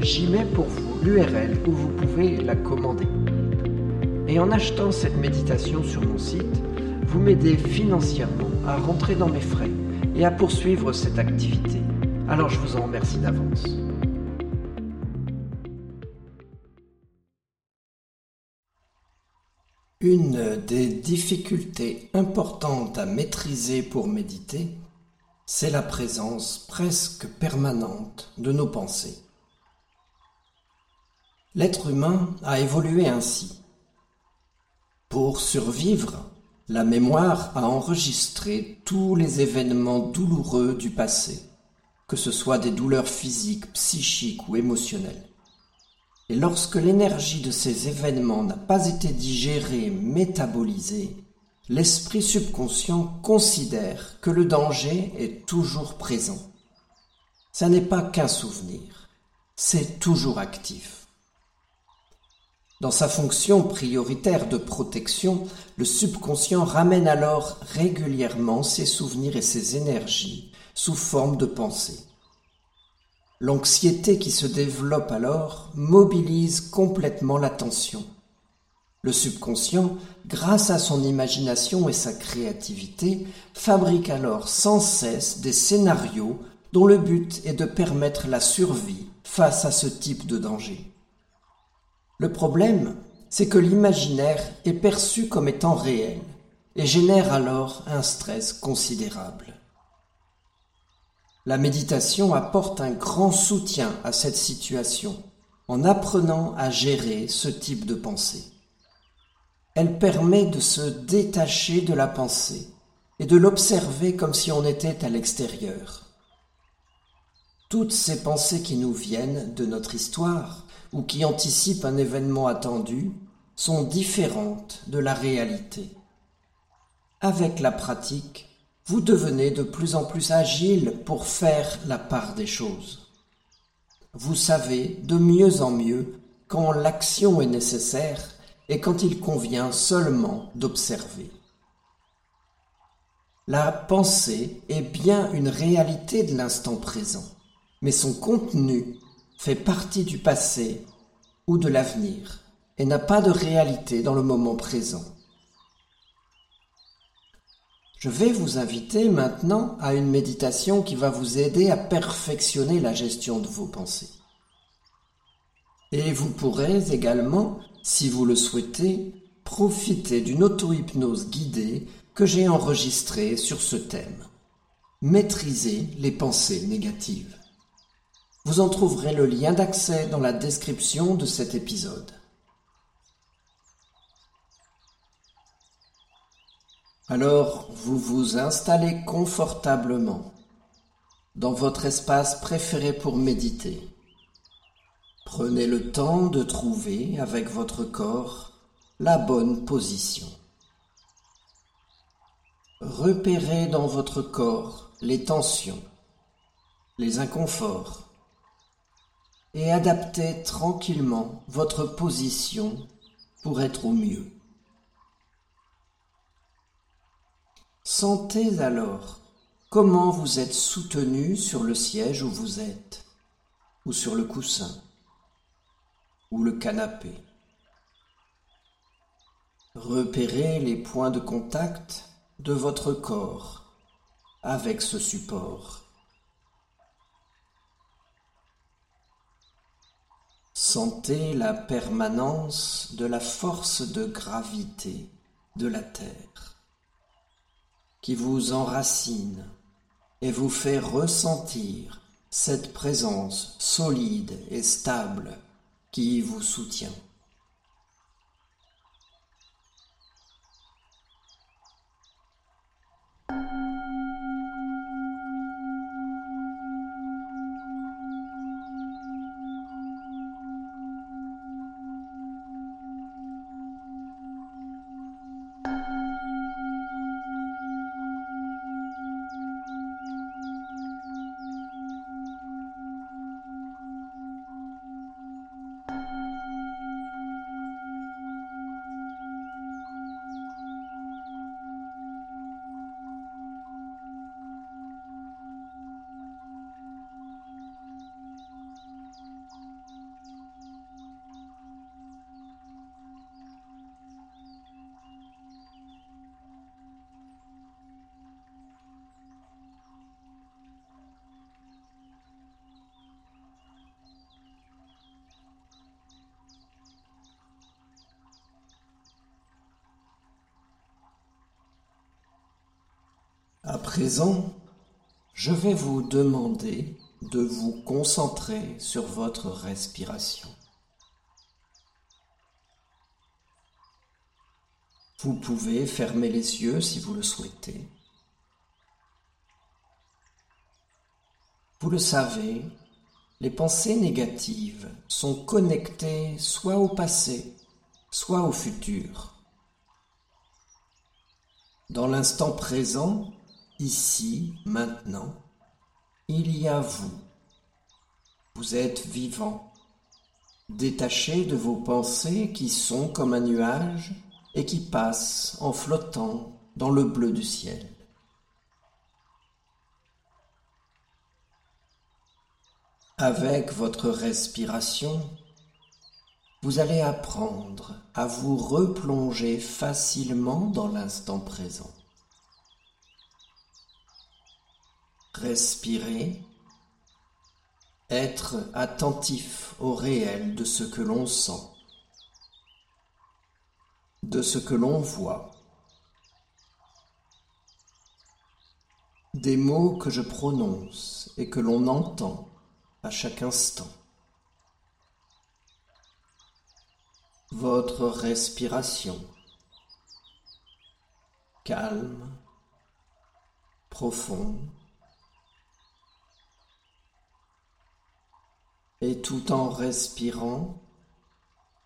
j'y mets pour vous l'URL où vous pouvez la commander. Et en achetant cette méditation sur mon site, vous m'aidez financièrement à rentrer dans mes frais et à poursuivre cette activité. Alors je vous en remercie d'avance. Une des difficultés importantes à maîtriser pour méditer, c'est la présence presque permanente de nos pensées. L'être humain a évolué ainsi. Pour survivre, la mémoire a enregistré tous les événements douloureux du passé, que ce soit des douleurs physiques, psychiques ou émotionnelles. Et lorsque l'énergie de ces événements n'a pas été digérée, métabolisée, l'esprit subconscient considère que le danger est toujours présent. Ça n'est pas qu'un souvenir, c'est toujours actif. Dans sa fonction prioritaire de protection, le subconscient ramène alors régulièrement ses souvenirs et ses énergies sous forme de pensées. L'anxiété qui se développe alors mobilise complètement l'attention. Le subconscient, grâce à son imagination et sa créativité, fabrique alors sans cesse des scénarios dont le but est de permettre la survie face à ce type de danger. Le problème, c'est que l'imaginaire est perçu comme étant réel et génère alors un stress considérable. La méditation apporte un grand soutien à cette situation en apprenant à gérer ce type de pensée. Elle permet de se détacher de la pensée et de l'observer comme si on était à l'extérieur. Toutes ces pensées qui nous viennent de notre histoire ou qui anticipent un événement attendu sont différentes de la réalité. Avec la pratique, vous devenez de plus en plus agile pour faire la part des choses. Vous savez de mieux en mieux quand l'action est nécessaire et quand il convient seulement d'observer. La pensée est bien une réalité de l'instant présent, mais son contenu fait partie du passé ou de l'avenir et n'a pas de réalité dans le moment présent. Je vais vous inviter maintenant à une méditation qui va vous aider à perfectionner la gestion de vos pensées. Et vous pourrez également, si vous le souhaitez, profiter d'une auto-hypnose guidée que j'ai enregistrée sur ce thème. Maîtriser les pensées négatives. Vous en trouverez le lien d'accès dans la description de cet épisode. Alors vous vous installez confortablement dans votre espace préféré pour méditer. Prenez le temps de trouver avec votre corps la bonne position. Repérez dans votre corps les tensions, les inconforts et adaptez tranquillement votre position pour être au mieux. Sentez alors comment vous êtes soutenu sur le siège où vous êtes, ou sur le coussin, ou le canapé. Repérez les points de contact de votre corps avec ce support. Sentez la permanence de la force de gravité de la Terre qui vous enracine et vous fait ressentir cette présence solide et stable qui vous soutient. Présent, je vais vous demander de vous concentrer sur votre respiration. Vous pouvez fermer les yeux si vous le souhaitez. Vous le savez, les pensées négatives sont connectées soit au passé, soit au futur. Dans l'instant présent, Ici, maintenant, il y a vous. Vous êtes vivant, détaché de vos pensées qui sont comme un nuage et qui passent en flottant dans le bleu du ciel. Avec votre respiration, vous allez apprendre à vous replonger facilement dans l'instant présent. Respirer, être attentif au réel de ce que l'on sent, de ce que l'on voit, des mots que je prononce et que l'on entend à chaque instant. Votre respiration calme, profonde, et tout en respirant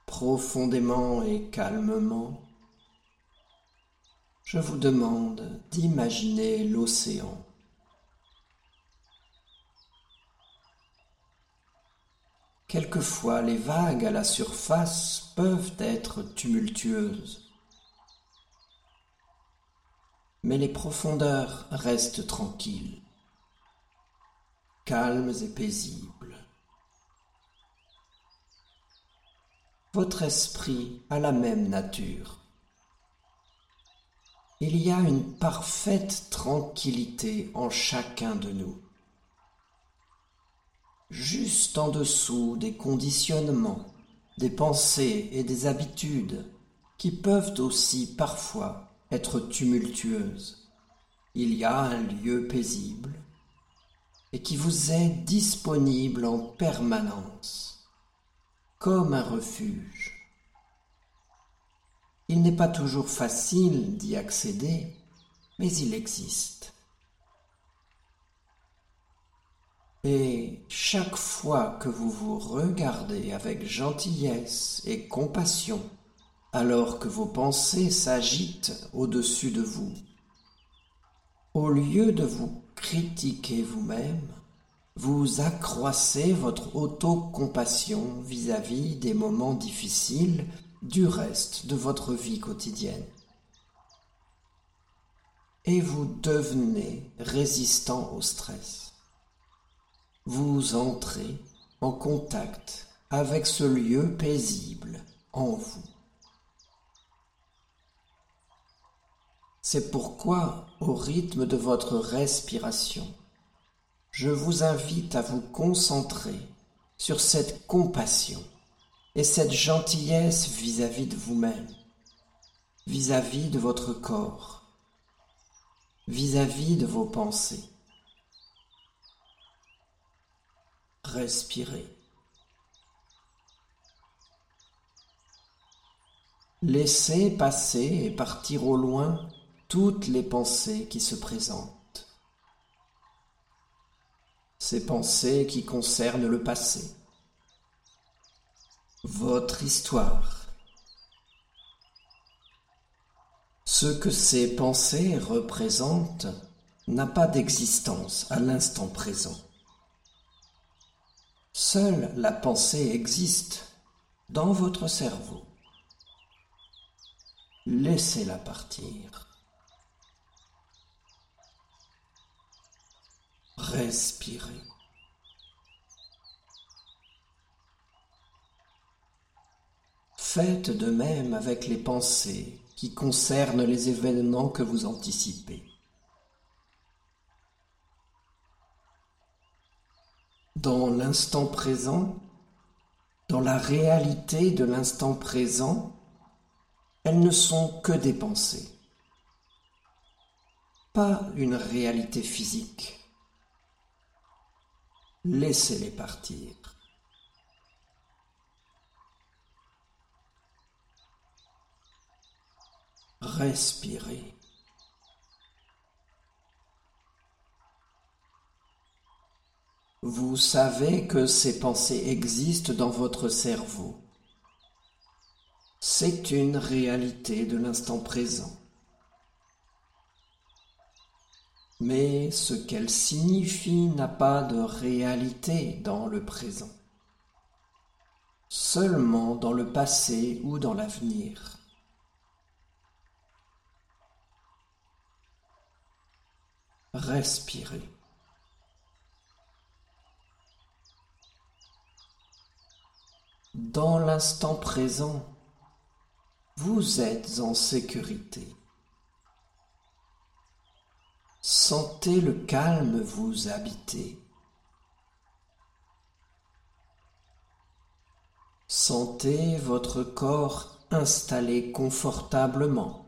profondément et calmement, je vous demande d'imaginer l'océan. Quelquefois les vagues à la surface peuvent être tumultueuses, mais les profondeurs restent tranquilles, calmes et paisibles. Votre esprit a la même nature. Il y a une parfaite tranquillité en chacun de nous. Juste en dessous des conditionnements, des pensées et des habitudes qui peuvent aussi parfois être tumultueuses, il y a un lieu paisible et qui vous est disponible en permanence comme un refuge. Il n'est pas toujours facile d'y accéder, mais il existe. Et chaque fois que vous vous regardez avec gentillesse et compassion, alors que vos pensées s'agitent au-dessus de vous, au lieu de vous critiquer vous-même, vous accroissez votre autocompassion vis-à-vis des moments difficiles du reste de votre vie quotidienne. Et vous devenez résistant au stress. Vous entrez en contact avec ce lieu paisible en vous. C'est pourquoi, au rythme de votre respiration, je vous invite à vous concentrer sur cette compassion et cette gentillesse vis-à-vis de vous-même, vis-à-vis de votre corps, vis-à-vis de vos pensées. Respirez. Laissez passer et partir au loin toutes les pensées qui se présentent. Ces pensées qui concernent le passé, votre histoire, ce que ces pensées représentent n'a pas d'existence à l'instant présent. Seule la pensée existe dans votre cerveau. Laissez-la partir. Respirez. Faites de même avec les pensées qui concernent les événements que vous anticipez. Dans l'instant présent, dans la réalité de l'instant présent, elles ne sont que des pensées, pas une réalité physique. Laissez-les partir. Respirez. Vous savez que ces pensées existent dans votre cerveau. C'est une réalité de l'instant présent. Mais ce qu'elle signifie n'a pas de réalité dans le présent, seulement dans le passé ou dans l'avenir. Respirez. Dans l'instant présent, vous êtes en sécurité. Sentez le calme vous habiter. Sentez votre corps installé confortablement.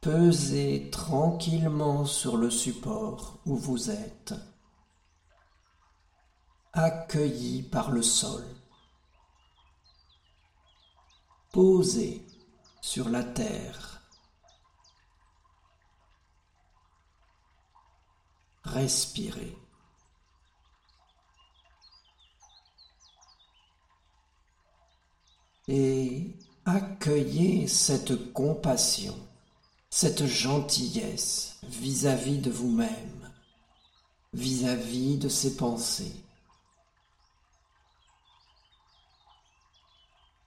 Pesez tranquillement sur le support où vous êtes, accueilli par le sol. Posez sur la terre. Respirez. Et accueillez cette compassion, cette gentillesse vis-à-vis de vous-même, vis-à-vis de ces pensées.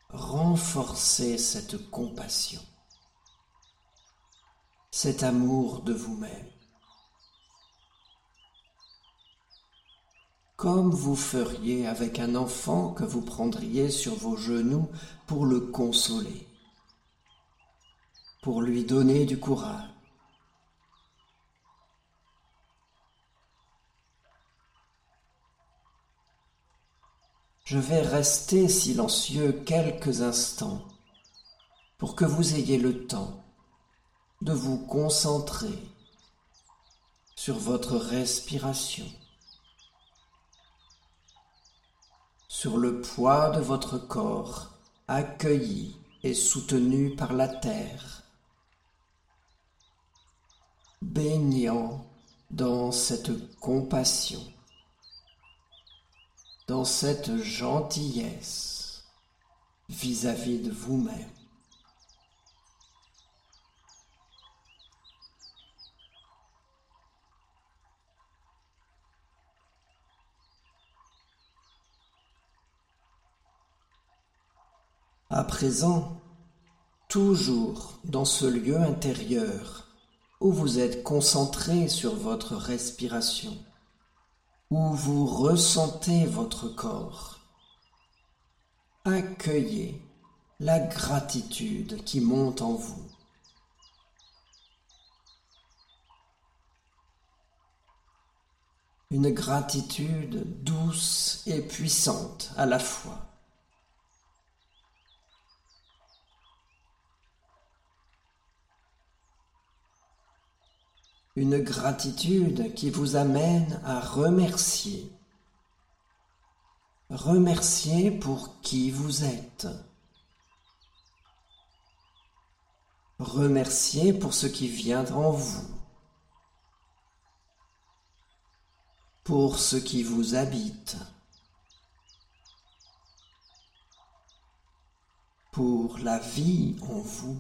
Renforcez cette compassion, cet amour de vous-même. Comme vous feriez avec un enfant que vous prendriez sur vos genoux pour le consoler, pour lui donner du courage. Je vais rester silencieux quelques instants pour que vous ayez le temps de vous concentrer sur votre respiration. Sur le poids de votre corps, accueilli et soutenu par la terre, baignant dans cette compassion, dans cette gentillesse vis-à-vis de vous-même. À présent, toujours dans ce lieu intérieur où vous êtes concentré sur votre respiration, où vous ressentez votre corps, accueillez la gratitude qui monte en vous. Une gratitude douce et puissante à la fois. Une gratitude qui vous amène à remercier. Remercier pour qui vous êtes. Remercier pour ce qui vient en vous. Pour ce qui vous habite. Pour la vie en vous.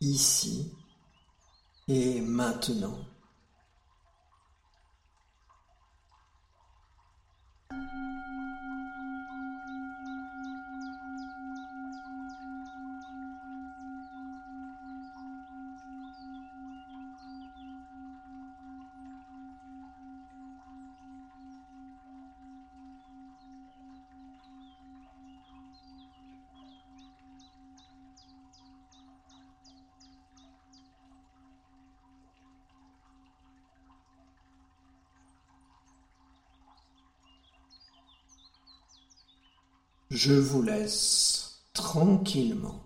Ici et maintenant. Je vous laisse tranquillement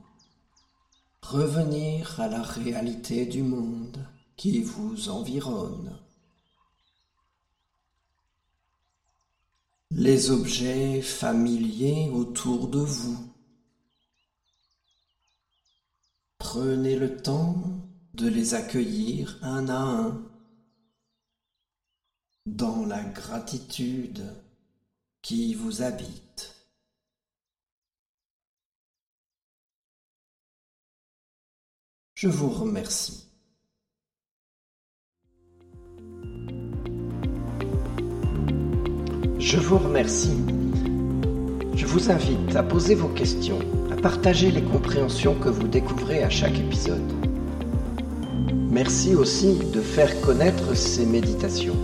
revenir à la réalité du monde qui vous environne. Les objets familiers autour de vous. Prenez le temps de les accueillir un à un dans la gratitude qui vous habite. Je vous remercie. Je vous remercie. Je vous invite à poser vos questions, à partager les compréhensions que vous découvrez à chaque épisode. Merci aussi de faire connaître ces méditations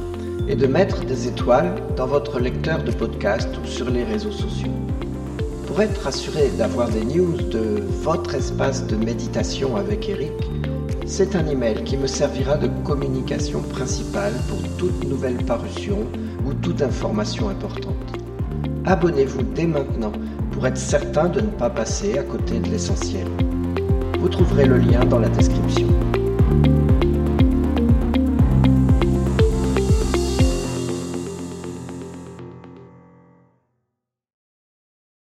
et de mettre des étoiles dans votre lecteur de podcast ou sur les réseaux sociaux. Pour être assuré d'avoir des news de votre espace de méditation avec Eric, c'est un email qui me servira de communication principale pour toute nouvelle parution ou toute information importante. Abonnez-vous dès maintenant pour être certain de ne pas passer à côté de l'essentiel. Vous trouverez le lien dans la description.